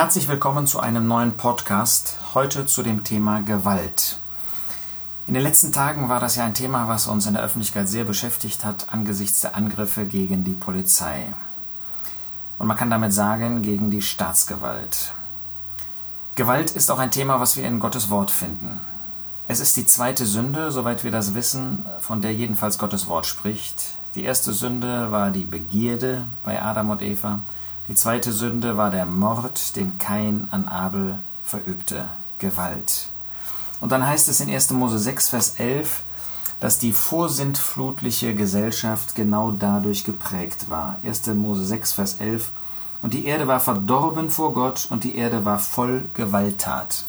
Herzlich willkommen zu einem neuen Podcast, heute zu dem Thema Gewalt. In den letzten Tagen war das ja ein Thema, was uns in der Öffentlichkeit sehr beschäftigt hat angesichts der Angriffe gegen die Polizei. Und man kann damit sagen, gegen die Staatsgewalt. Gewalt ist auch ein Thema, was wir in Gottes Wort finden. Es ist die zweite Sünde, soweit wir das wissen, von der jedenfalls Gottes Wort spricht. Die erste Sünde war die Begierde bei Adam und Eva. Die zweite Sünde war der Mord, den Kain an Abel verübte. Gewalt. Und dann heißt es in 1. Mose 6, Vers 11, dass die vorsintflutliche Gesellschaft genau dadurch geprägt war. 1. Mose 6, Vers 11. Und die Erde war verdorben vor Gott und die Erde war voll Gewalttat.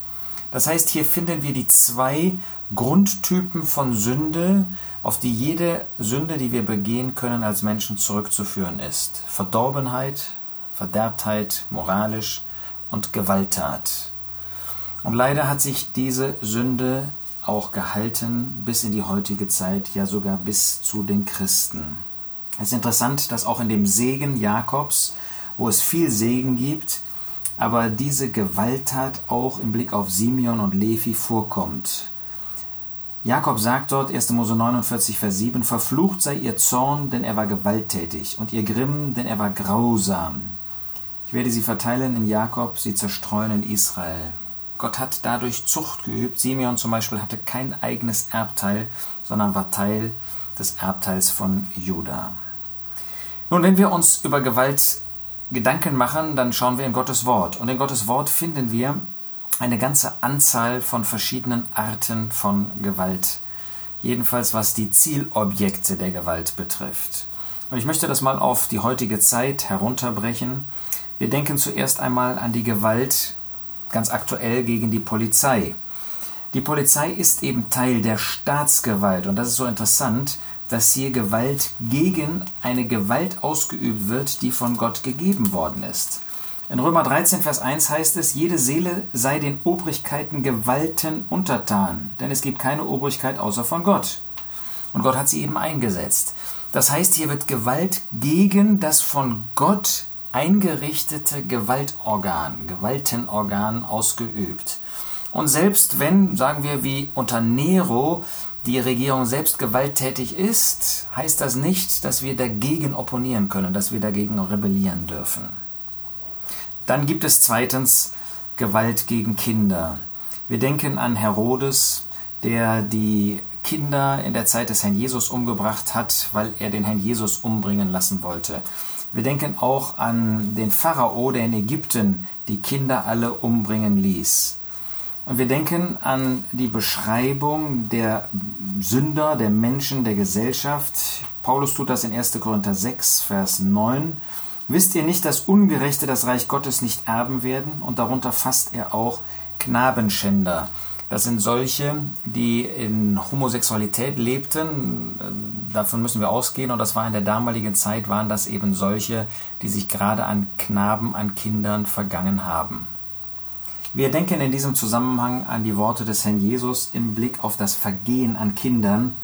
Das heißt, hier finden wir die zwei Grundtypen von Sünde, auf die jede Sünde, die wir begehen können, als Menschen zurückzuführen ist. Verdorbenheit, Verderbtheit, moralisch und Gewalttat. Und leider hat sich diese Sünde auch gehalten bis in die heutige Zeit, ja sogar bis zu den Christen. Es ist interessant, dass auch in dem Segen Jakobs, wo es viel Segen gibt, aber diese Gewalttat auch im Blick auf Simeon und Levi vorkommt. Jakob sagt dort, 1. Mose 49, Vers 7, Verflucht sei ihr Zorn, denn er war gewalttätig, und ihr Grimm, denn er war grausam. Ich werde sie verteilen in Jakob, sie zerstreuen in Israel. Gott hat dadurch Zucht geübt. Simeon zum Beispiel hatte kein eigenes Erbteil, sondern war Teil des Erbteils von Juda. Nun, wenn wir uns über Gewalt Gedanken machen, dann schauen wir in Gottes Wort. Und in Gottes Wort finden wir eine ganze Anzahl von verschiedenen Arten von Gewalt. Jedenfalls was die Zielobjekte der Gewalt betrifft. Und ich möchte das mal auf die heutige Zeit herunterbrechen. Wir denken zuerst einmal an die Gewalt ganz aktuell gegen die Polizei. Die Polizei ist eben Teil der Staatsgewalt und das ist so interessant, dass hier Gewalt gegen eine Gewalt ausgeübt wird, die von Gott gegeben worden ist. In Römer 13, Vers 1 heißt es, jede Seele sei den Obrigkeiten Gewalten untertan, denn es gibt keine Obrigkeit außer von Gott. Und Gott hat sie eben eingesetzt. Das heißt, hier wird Gewalt gegen das von Gott eingerichtete Gewaltorgan, Gewaltenorgan ausgeübt. Und selbst wenn, sagen wir wie unter Nero, die Regierung selbst gewalttätig ist, heißt das nicht, dass wir dagegen opponieren können, dass wir dagegen rebellieren dürfen. Dann gibt es zweitens Gewalt gegen Kinder. Wir denken an Herodes, der die Kinder in der Zeit des Herrn Jesus umgebracht hat, weil er den Herrn Jesus umbringen lassen wollte. Wir denken auch an den Pharao, der in Ägypten die Kinder alle umbringen ließ. Und wir denken an die Beschreibung der Sünder, der Menschen, der Gesellschaft. Paulus tut das in 1. Korinther 6, Vers 9. Wisst ihr nicht, dass Ungerechte das Reich Gottes nicht erben werden? Und darunter fasst er auch Knabenschänder. Das sind solche, die in Homosexualität lebten. Davon müssen wir ausgehen. Und das war in der damaligen Zeit, waren das eben solche, die sich gerade an Knaben, an Kindern vergangen haben. Wir denken in diesem Zusammenhang an die Worte des Herrn Jesus im Blick auf das Vergehen an Kindern,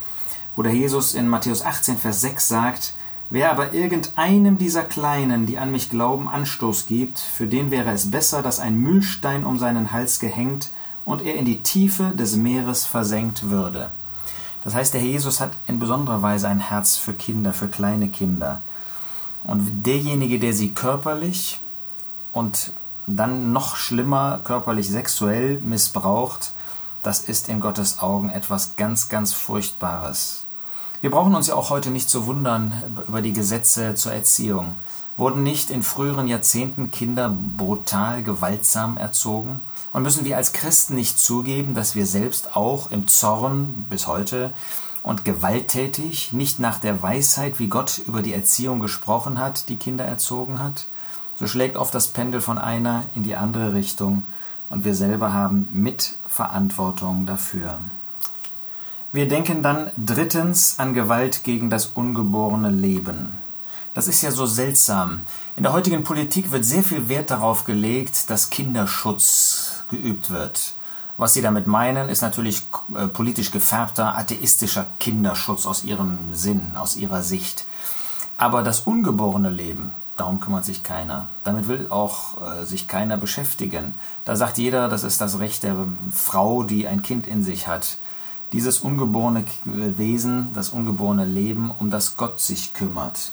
wo der Jesus in Matthäus 18, Vers 6 sagt, Wer aber irgendeinem dieser Kleinen, die an mich glauben, Anstoß gibt, für den wäre es besser, dass ein Mühlstein um seinen Hals gehängt und er in die Tiefe des Meeres versenkt würde. Das heißt, der Herr Jesus hat in besonderer Weise ein Herz für Kinder, für kleine Kinder. Und derjenige, der sie körperlich und dann noch schlimmer körperlich sexuell missbraucht, das ist in Gottes Augen etwas ganz, ganz Furchtbares. Wir brauchen uns ja auch heute nicht zu wundern über die Gesetze zur Erziehung. Wurden nicht in früheren Jahrzehnten Kinder brutal gewaltsam erzogen? Und müssen wir als Christen nicht zugeben, dass wir selbst auch im Zorn bis heute und gewalttätig, nicht nach der Weisheit, wie Gott über die Erziehung gesprochen hat, die Kinder erzogen hat? So schlägt oft das Pendel von einer in die andere Richtung und wir selber haben Mitverantwortung dafür. Wir denken dann drittens an Gewalt gegen das ungeborene Leben. Das ist ja so seltsam. In der heutigen Politik wird sehr viel Wert darauf gelegt, dass Kinderschutz geübt wird. Was sie damit meinen, ist natürlich äh, politisch gefärbter, atheistischer Kinderschutz aus ihrem Sinn, aus ihrer Sicht. Aber das ungeborene Leben, darum kümmert sich keiner. Damit will auch äh, sich keiner beschäftigen. Da sagt jeder, das ist das Recht der Frau, die ein Kind in sich hat. Dieses ungeborene Wesen, das ungeborene Leben, um das Gott sich kümmert.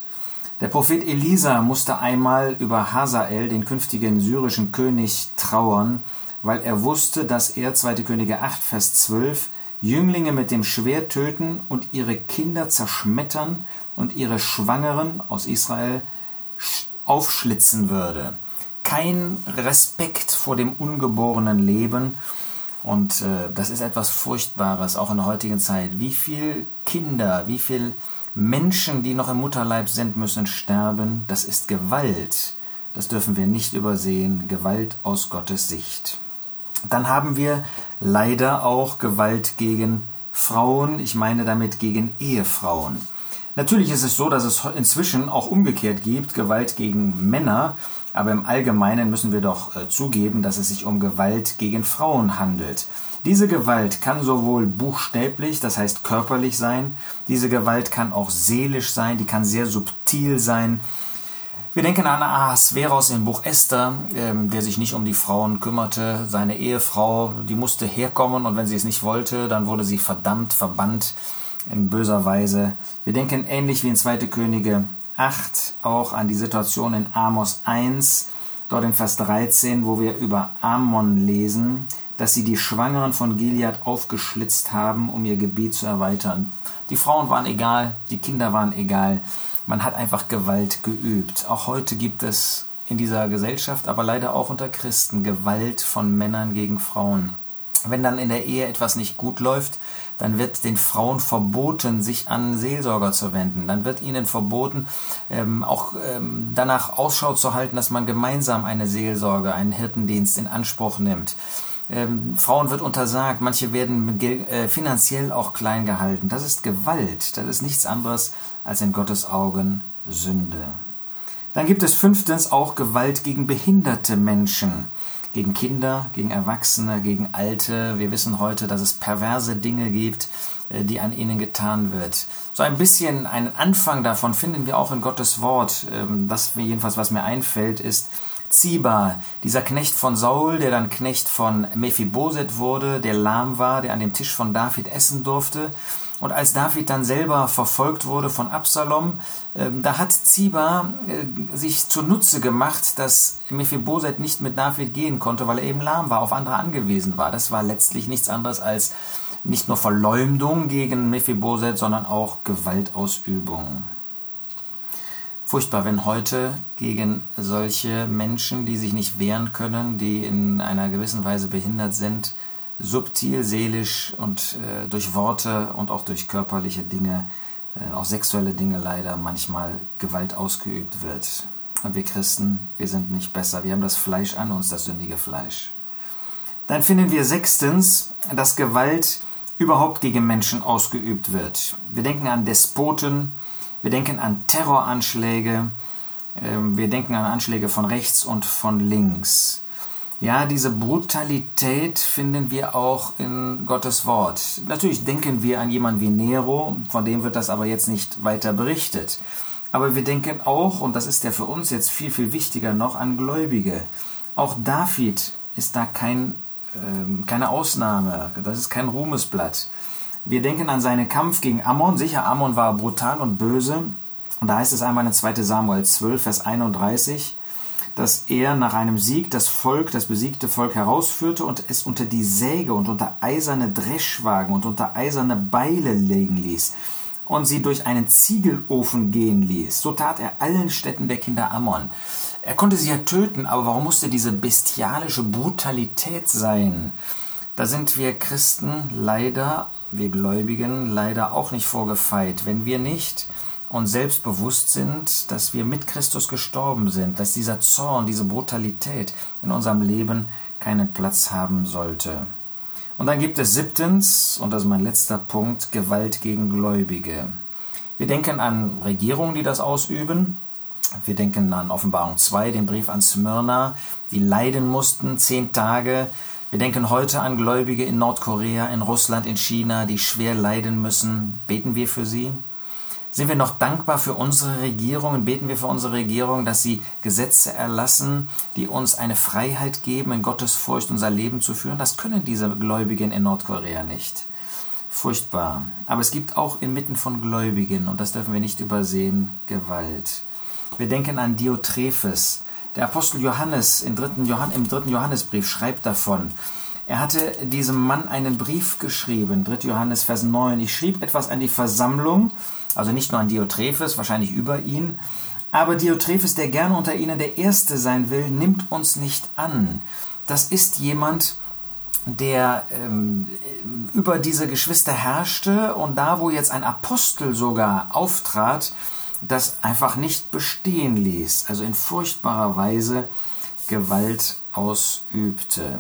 Der Prophet Elisa musste einmal über Hazael, den künftigen syrischen König, trauern, weil er wusste, dass er, 2. Könige 8, Vers 12, Jünglinge mit dem Schwert töten und ihre Kinder zerschmettern und ihre Schwangeren aus Israel aufschlitzen würde. Kein Respekt vor dem ungeborenen Leben. Und äh, das ist etwas Furchtbares, auch in der heutigen Zeit. Wie viele Kinder, wie viele Menschen, die noch im Mutterleib sind, müssen sterben. Das ist Gewalt. Das dürfen wir nicht übersehen. Gewalt aus Gottes Sicht. Dann haben wir leider auch Gewalt gegen Frauen. Ich meine damit gegen Ehefrauen. Natürlich ist es so, dass es inzwischen auch umgekehrt gibt, Gewalt gegen Männer. Aber im Allgemeinen müssen wir doch äh, zugeben, dass es sich um Gewalt gegen Frauen handelt. Diese Gewalt kann sowohl buchstäblich, das heißt körperlich sein, diese Gewalt kann auch seelisch sein, die kann sehr subtil sein. Wir denken an Ahasveros im Buch Esther, ähm, der sich nicht um die Frauen kümmerte. Seine Ehefrau, die musste herkommen und wenn sie es nicht wollte, dann wurde sie verdammt, verbannt in böser Weise. Wir denken ähnlich wie in 2. Könige 8 auch an die Situation in Amos 1, dort in Vers 13, wo wir über Ammon lesen dass sie die Schwangeren von Gilead aufgeschlitzt haben, um ihr Gebiet zu erweitern. Die Frauen waren egal, die Kinder waren egal. Man hat einfach Gewalt geübt. Auch heute gibt es in dieser Gesellschaft, aber leider auch unter Christen, Gewalt von Männern gegen Frauen. Wenn dann in der Ehe etwas nicht gut läuft, dann wird den Frauen verboten, sich an Seelsorger zu wenden. Dann wird ihnen verboten, ähm, auch ähm, danach Ausschau zu halten, dass man gemeinsam eine Seelsorge, einen Hirtendienst in Anspruch nimmt. Ähm, Frauen wird untersagt, manche werden äh, finanziell auch klein gehalten. Das ist Gewalt, das ist nichts anderes als in Gottes Augen Sünde. Dann gibt es fünftens auch Gewalt gegen behinderte Menschen, gegen Kinder, gegen Erwachsene, gegen Alte. Wir wissen heute, dass es perverse Dinge gibt, äh, die an ihnen getan wird. So ein bisschen einen Anfang davon finden wir auch in Gottes Wort. Ähm, das jedenfalls, was mir einfällt, ist Ziba, dieser Knecht von Saul, der dann Knecht von Mephiboset wurde, der lahm war, der an dem Tisch von David essen durfte. Und als David dann selber verfolgt wurde von Absalom, äh, da hat Ziba äh, sich zunutze gemacht, dass Mephiboset nicht mit David gehen konnte, weil er eben lahm war, auf andere angewiesen war. Das war letztlich nichts anderes als nicht nur Verleumdung gegen Mephiboset, sondern auch Gewaltausübung. Furchtbar, wenn heute gegen solche Menschen, die sich nicht wehren können, die in einer gewissen Weise behindert sind, subtil, seelisch und äh, durch Worte und auch durch körperliche Dinge, äh, auch sexuelle Dinge leider manchmal Gewalt ausgeübt wird. Und wir Christen, wir sind nicht besser. Wir haben das Fleisch an uns, das sündige Fleisch. Dann finden wir sechstens, dass Gewalt überhaupt gegen Menschen ausgeübt wird. Wir denken an Despoten, wir denken an Terroranschläge, ähm, wir denken an Anschläge von rechts und von links. Ja, diese Brutalität finden wir auch in Gottes Wort. Natürlich denken wir an jemanden wie Nero, von dem wird das aber jetzt nicht weiter berichtet. Aber wir denken auch, und das ist ja für uns jetzt viel, viel wichtiger noch, an Gläubige. Auch David ist da kein, äh, keine Ausnahme, das ist kein Ruhmesblatt. Wir denken an seinen Kampf gegen Ammon. Sicher, Ammon war brutal und böse. Und da heißt es einmal in 2 Samuel 12, Vers 31, dass er nach einem Sieg das Volk, das besiegte Volk herausführte und es unter die Säge und unter eiserne Dreschwagen und unter eiserne Beile legen ließ und sie durch einen Ziegelofen gehen ließ. So tat er allen Städten der Kinder Ammon. Er konnte sie ja töten, aber warum musste diese bestialische Brutalität sein? Da sind wir Christen leider wir Gläubigen leider auch nicht vorgefeit, wenn wir nicht uns selbst bewusst sind, dass wir mit Christus gestorben sind, dass dieser Zorn, diese Brutalität in unserem Leben keinen Platz haben sollte. Und dann gibt es siebtens, und das ist mein letzter Punkt, Gewalt gegen Gläubige. Wir denken an Regierungen, die das ausüben. Wir denken an Offenbarung 2, den Brief an Smyrna, die leiden mussten zehn Tage wir denken heute an Gläubige in Nordkorea, in Russland, in China, die schwer leiden müssen. Beten wir für sie? Sind wir noch dankbar für unsere Regierungen? Beten wir für unsere Regierung, dass sie Gesetze erlassen, die uns eine Freiheit geben, in Gottes Furcht unser Leben zu führen? Das können diese Gläubigen in Nordkorea nicht. Furchtbar. Aber es gibt auch inmitten von Gläubigen, und das dürfen wir nicht übersehen, Gewalt. Wir denken an Diotrephes. Der Apostel Johannes im dritten, Johann, im dritten Johannesbrief schreibt davon, er hatte diesem Mann einen Brief geschrieben, 3. Johannes Vers 9. Ich schrieb etwas an die Versammlung, also nicht nur an Diotrephes, wahrscheinlich über ihn. Aber Diotrephes, der gerne unter ihnen der Erste sein will, nimmt uns nicht an. Das ist jemand, der ähm, über diese Geschwister herrschte und da, wo jetzt ein Apostel sogar auftrat, das einfach nicht bestehen ließ, also in furchtbarer Weise Gewalt ausübte.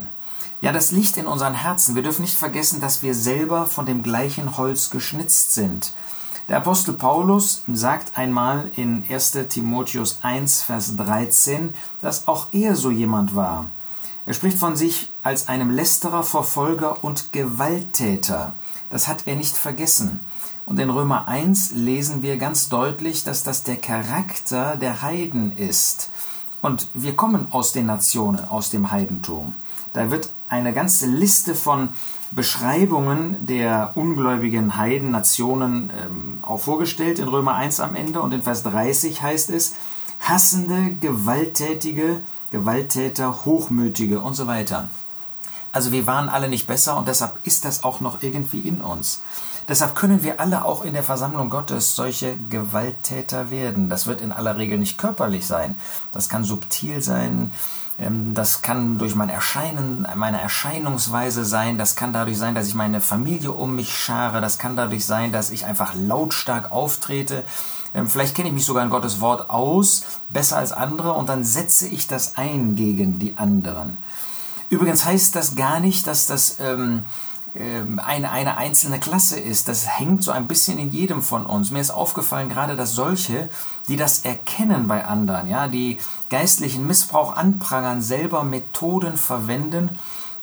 Ja, das Licht in unseren Herzen. Wir dürfen nicht vergessen, dass wir selber von dem gleichen Holz geschnitzt sind. Der Apostel Paulus sagt einmal in 1 Timotheus 1, Vers 13, dass auch er so jemand war. Er spricht von sich als einem Lästerer, Verfolger und Gewalttäter. Das hat er nicht vergessen. Und in Römer 1 lesen wir ganz deutlich, dass das der Charakter der Heiden ist. Und wir kommen aus den Nationen, aus dem Heidentum. Da wird eine ganze Liste von Beschreibungen der ungläubigen Heidennationen ähm, auch vorgestellt in Römer 1 am Ende und in Vers 30 heißt es, hassende, gewalttätige, Gewalttäter, hochmütige und so weiter. Also wir waren alle nicht besser und deshalb ist das auch noch irgendwie in uns. Deshalb können wir alle auch in der Versammlung Gottes solche Gewalttäter werden. Das wird in aller Regel nicht körperlich sein. Das kann subtil sein, ähm, das kann durch mein Erscheinen, meine Erscheinungsweise sein. Das kann dadurch sein, dass ich meine Familie um mich schare. Das kann dadurch sein, dass ich einfach lautstark auftrete. Ähm, vielleicht kenne ich mich sogar in Gottes Wort aus, besser als andere, und dann setze ich das ein gegen die anderen. Übrigens heißt das gar nicht, dass das ähm, eine, eine einzelne Klasse ist. Das hängt so ein bisschen in jedem von uns. Mir ist aufgefallen, gerade dass solche, die das erkennen bei anderen, ja, die geistlichen Missbrauch anprangern, selber Methoden verwenden, ähm,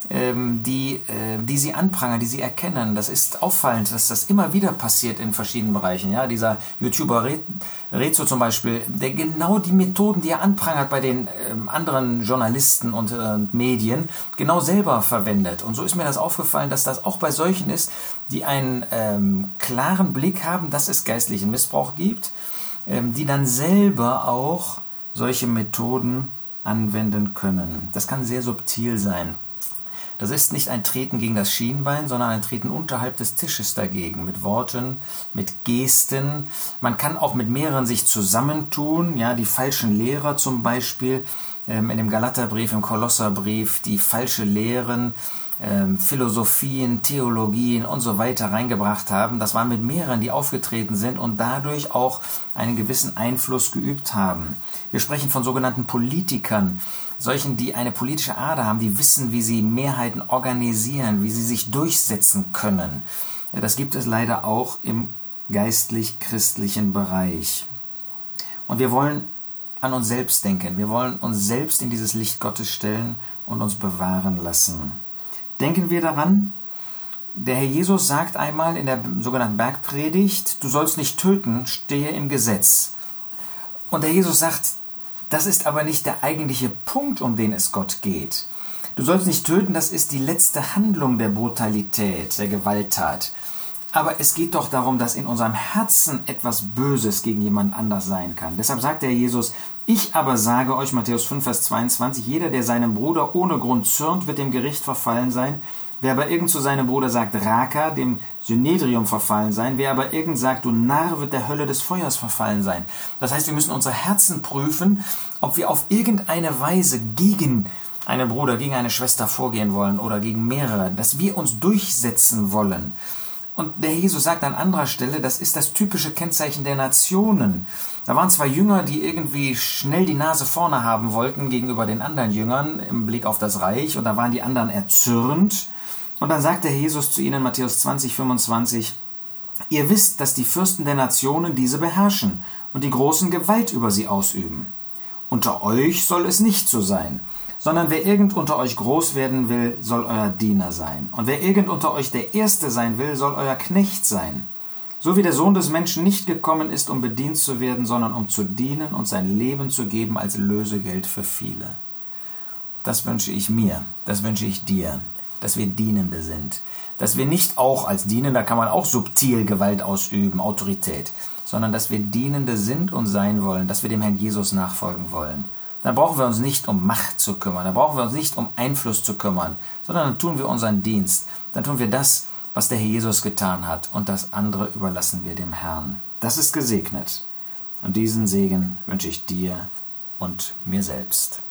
die, äh, die sie anprangern, die sie erkennen. Das ist auffallend, dass das immer wieder passiert in verschiedenen Bereichen. Ja, dieser YouTuber Rezo zum Beispiel, der genau die Methoden, die er anprangert bei den ähm, anderen Journalisten und äh, Medien, genau selber verwendet. Und so ist mir das aufgefallen, dass das auch bei solchen ist, die einen ähm, klaren Blick haben, dass es geistlichen Missbrauch gibt, ähm, die dann selber auch solche Methoden anwenden können. Das kann sehr subtil sein. Das ist nicht ein Treten gegen das Schienbein, sondern ein Treten unterhalb des Tisches dagegen, mit Worten, mit Gesten. Man kann auch mit mehreren sich zusammentun, ja, die falschen Lehrer zum Beispiel, ähm, in dem Galaterbrief, im Kolosserbrief, die falsche Lehren, ähm, Philosophien, Theologien und so weiter reingebracht haben. Das waren mit mehreren, die aufgetreten sind und dadurch auch einen gewissen Einfluss geübt haben. Wir sprechen von sogenannten Politikern, solchen, die eine politische Ader haben, die wissen, wie sie Mehrheiten organisieren, wie sie sich durchsetzen können. Das gibt es leider auch im geistlich-christlichen Bereich. Und wir wollen an uns selbst denken. Wir wollen uns selbst in dieses Licht Gottes stellen und uns bewahren lassen. Denken wir daran, der Herr Jesus sagt einmal in der sogenannten Bergpredigt, du sollst nicht töten, stehe im Gesetz. Und der Jesus sagt, das ist aber nicht der eigentliche Punkt, um den es Gott geht. Du sollst nicht töten, das ist die letzte Handlung der Brutalität, der Gewalttat. Aber es geht doch darum, dass in unserem Herzen etwas Böses gegen jemand anders sein kann. Deshalb sagt der Jesus, ich aber sage euch, Matthäus 5, Vers 22, jeder, der seinem Bruder ohne Grund zürnt, wird dem Gericht verfallen sein. Wer aber irgend zu seinem Bruder sagt, Raka, dem Synedrium verfallen sein. Wer aber irgend sagt, du Narr, wird der Hölle des Feuers verfallen sein. Das heißt, wir müssen unsere Herzen prüfen, ob wir auf irgendeine Weise gegen einen Bruder, gegen eine Schwester vorgehen wollen oder gegen mehrere, dass wir uns durchsetzen wollen. Und der Jesus sagt an anderer Stelle, das ist das typische Kennzeichen der Nationen. Da waren zwei Jünger, die irgendwie schnell die Nase vorne haben wollten gegenüber den anderen Jüngern im Blick auf das Reich, und da waren die anderen erzürnt und dann sagt der Jesus zu ihnen, Matthäus 20, 25, Ihr wisst, dass die Fürsten der Nationen diese beherrschen und die großen Gewalt über sie ausüben. Unter euch soll es nicht so sein, sondern wer irgend unter euch groß werden will, soll euer Diener sein. Und wer irgend unter euch der Erste sein will, soll euer Knecht sein. So wie der Sohn des Menschen nicht gekommen ist, um bedient zu werden, sondern um zu dienen und sein Leben zu geben als Lösegeld für viele. Das wünsche ich mir, das wünsche ich dir, dass wir Dienende sind. Dass wir nicht auch als Dienender kann man auch subtil Gewalt ausüben, Autorität, sondern dass wir Dienende sind und sein wollen, dass wir dem Herrn Jesus nachfolgen wollen. Dann brauchen wir uns nicht um Macht zu kümmern, dann brauchen wir uns nicht um Einfluss zu kümmern, sondern dann tun wir unseren Dienst, dann tun wir das, was der Herr Jesus getan hat, und das andere überlassen wir dem Herrn. Das ist gesegnet. Und diesen Segen wünsche ich dir und mir selbst.